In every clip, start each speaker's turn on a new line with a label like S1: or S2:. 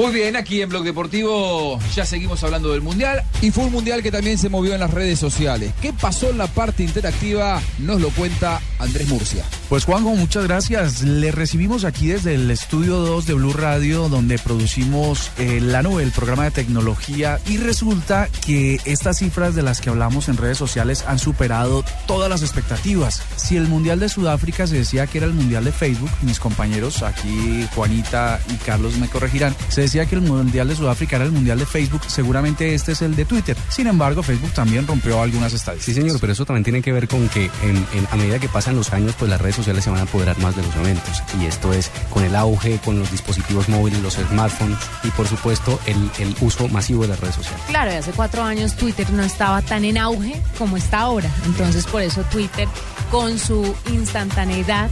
S1: Muy bien, aquí en Blog Deportivo ya seguimos hablando del Mundial y fue un Mundial que también se movió en las redes sociales. ¿Qué pasó en la parte interactiva? Nos lo cuenta Andrés Murcia.
S2: Pues Juanjo, muchas gracias. Le recibimos aquí desde el estudio 2 de Blue Radio donde producimos eh, la nube, el programa de tecnología y resulta que estas cifras de las que hablamos en redes sociales han superado todas las expectativas. Si el Mundial de Sudáfrica se decía que era el Mundial de Facebook, mis compañeros aquí, Juanita y Carlos me corregirán, se decía que el Mundial de Sudáfrica era el Mundial de Facebook, seguramente este es el de Twitter. Sin embargo, Facebook también rompió algunas estadísticas.
S3: Sí, señor, pero eso también tiene que ver con que a medida que pasan los años, pues las redes sociales se van a apoderar más de los eventos. Y esto es con el auge, con los dispositivos móviles, los smartphones y por supuesto el, el uso masivo de las redes sociales.
S4: Claro, y hace cuatro años Twitter no estaba tan en auge como está ahora. Entonces por eso Twitter con su instantaneidad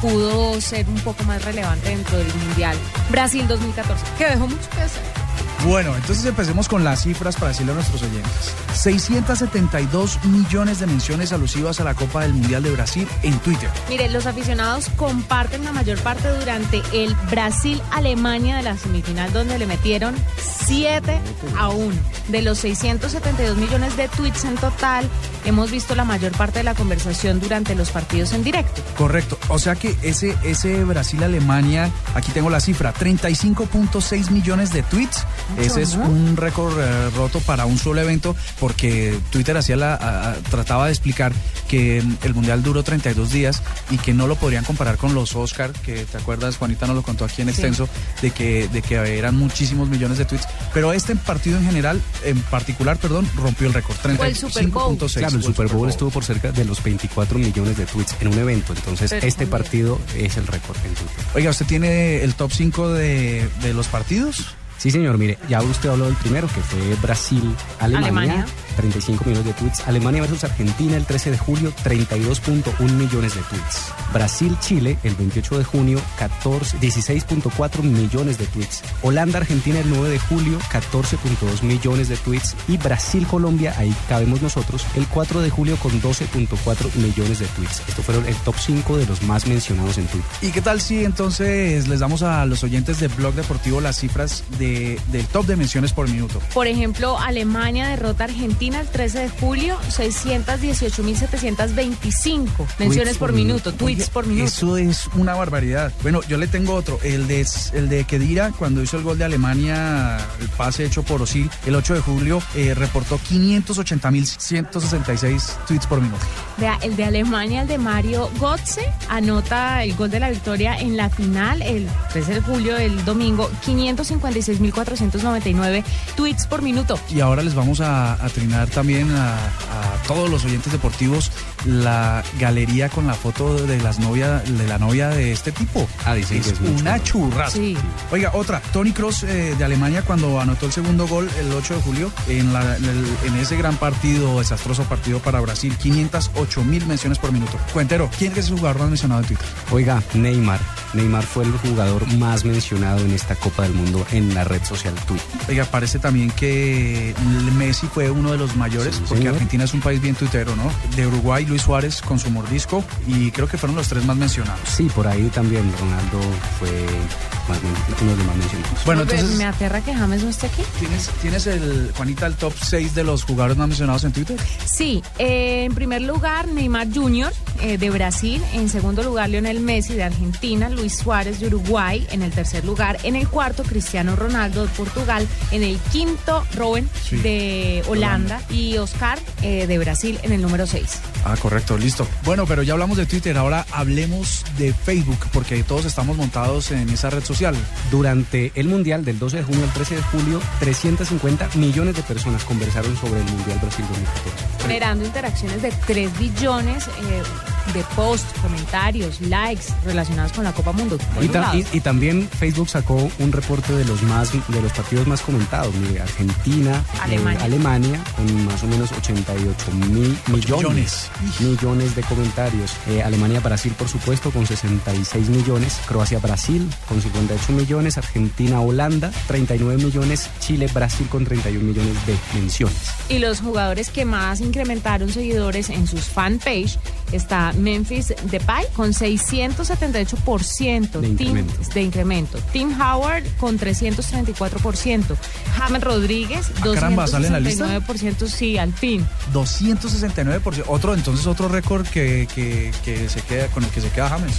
S4: pudo ser un poco más relevante dentro del Mundial Brasil 2014, que dejó mucho que hacer.
S2: Bueno, entonces empecemos con las cifras para decirle a nuestros oyentes. 672 millones de menciones alusivas a la Copa del Mundial de Brasil en Twitter.
S4: Mire, los aficionados comparten la mayor parte durante el Brasil-Alemania de la semifinal donde le metieron 7 a 1. De los 672 millones de tweets en total, hemos visto la mayor parte de la conversación durante los partidos en directo.
S2: Correcto, o sea que ese, ese Brasil-Alemania, aquí tengo la cifra, 35.6 millones de tweets. Ese es un récord eh, roto para un solo evento porque Twitter hacía la, a- a- trataba de explicar que mm, el mundial duró 32 días y que no lo podrían comparar con los Oscar, que te acuerdas, Juanita nos lo contó aquí en extenso, de que de que eran muchísimos millones de tweets, pero este partido en general, en particular, perdón, rompió el récord,
S4: Fue el Super Bowl.
S2: 35.6.
S3: Claro, el Super Bowl estuvo por cerca de los 24 millones de tweets en un evento. Entonces,
S4: Pero
S3: este
S4: también.
S3: partido es el récord en Twitter.
S2: Oiga, ¿usted tiene el top 5 de, de los partidos?
S3: Sí, señor, mire, ya usted habló del primero, que fue Brasil-Alemania.
S4: Alemania.
S3: 35 millones de tweets. Alemania versus Argentina el 13 de julio, 32.1 millones de tweets. Brasil-Chile el 28 de junio, 14, 16.4 millones de tweets. Holanda-Argentina el 9 de julio, 14.2 millones de tweets. Y Brasil-Colombia, ahí cabemos nosotros, el 4 de julio con 12.4 millones de tweets. Estos fueron el top 5 de los más mencionados en Twitter.
S2: ¿Y qué tal si entonces les damos a los oyentes de Blog Deportivo las cifras de, del top de menciones por minuto?
S4: Por ejemplo, Alemania derrota a Argentina el 13 de julio, 618.725 menciones por,
S3: por
S4: minuto, tweets
S2: Oye,
S4: por minuto.
S2: Eso es una barbaridad. Bueno, yo le tengo otro, el de, el de Kedira, cuando hizo el gol de Alemania, el pase hecho por Osil, el 8 de julio, eh, reportó 580.166 tweets por minuto.
S4: Vea, el de Alemania, el de Mario Götze, anota el gol de la victoria en la final el 13 de julio del domingo, 556.499 tweets por minuto.
S2: Y ahora les vamos a, a trinar también a, a todos los oyentes deportivos la galería con la foto de las novias de la novia de este tipo.
S3: Ah, dicen
S2: es
S3: que es muy
S2: una churrasca.
S4: Sí.
S2: Oiga, otra, Tony Cross eh, de Alemania cuando anotó el segundo gol el 8 de julio en, la- en el- en ese gran partido, desastroso partido para Brasil, 508 mil menciones por minuto. Cuentero, ¿quién es el jugador más mencionado en Twitter?
S3: Oiga, Neymar. Neymar fue el jugador más mencionado en esta Copa del Mundo en la red social Twitter.
S2: Oiga, parece también que Messi fue uno de los mayores,
S3: Sí,
S2: porque
S3: señor.
S2: Argentina es un país bien tuitero, ¿no? De Uruguay, Luis Suárez con su mordisco, y creo que fueron los tres más mencionados.
S3: Sí, por ahí también Ronaldo fue más men- uno de los más mencionados.
S2: Bueno, entonces,
S4: Me aterra que James no esté aquí.
S2: ¿tienes, ¿tienes el, Juanita, el top 6 de los jugadores más mencionados en Twitter?
S4: Sí, eh, en primer lugar Neymar Jr. eh, de Brasil, en segundo lugar Lionel Messi de Argentina, Luis Suárez de Uruguay, en el tercer lugar, en el cuarto Cristiano Ronaldo de Portugal, en el quinto Robben
S2: Sí,
S4: de Holanda y Oscar eh, de Brasil en el número 6.
S2: Ah, correcto, listo. Bueno, pero ya hablamos de Twitter, ahora hablemos de Facebook, porque todos estamos montados en esa red social.
S3: Durante el Mundial del 12 de junio al 13 de julio, 350 millones de personas conversaron sobre el Mundial Brasil 2014.
S4: generando interacciones de 3 billones, eh, de posts, comentarios, likes relacionados con la Copa Mundo.
S3: Y, ta- y- y también Facebook sacó un reporte de los más de los partidos más comentados. Mire, Argentina, eh,
S4: Alemania.
S3: Alemania, con más o menos 88 mil millones, millones de comentarios. Eh, Alemania, Brasil, por supuesto, con 66 millones. Croacia, Brasil, con 58 millones. Argentina, Holanda, 39 millones. Chile, Brasil, con 31 millones de menciones.
S4: Y los jugadores que más incrementaron seguidores en sus fanpage está Memphis Depay con 678%
S3: De
S4: Tim-
S3: incremento.
S4: de incremento. Tim Howard con 334%. James Rodríguez
S2: Ah, caramba, ¿sale en la lista?
S4: 269%, sí, al fin.
S2: 269%. Otro, entonces otro récord que, que- que se queda, con el que se queda James.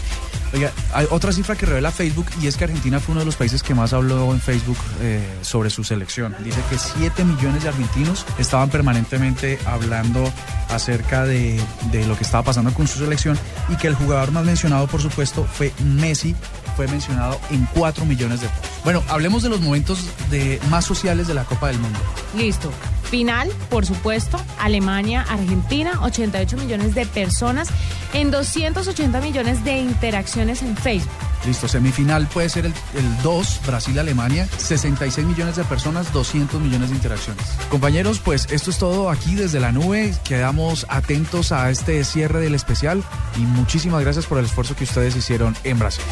S2: Oiga, hay otra cifra que revela Facebook y es que Argentina fue uno de los países que más habló en Facebook eh, sobre su selección. Dice que 7 millones de argentinos estaban permanentemente hablando acerca de, de lo que estaba pasando con su selección y que el jugador más mencionado, por supuesto, fue Messi. Fue mencionado en 4 millones de posts. Bueno, hablemos de los momentos más sociales de la Copa del Mundo.
S4: Listo. Final, por supuesto, Alemania, Argentina, 88 millones de personas en 280 millones de interacciones en Facebook.
S2: Listo, semifinal puede ser el, el 2, Brasil-Alemania, 66 millones de personas, 200 millones de interacciones. Compañeros, pues esto es todo aquí desde la nube. Quedamos atentos a este cierre del especial y muchísimas gracias por el esfuerzo que ustedes hicieron en Brasil.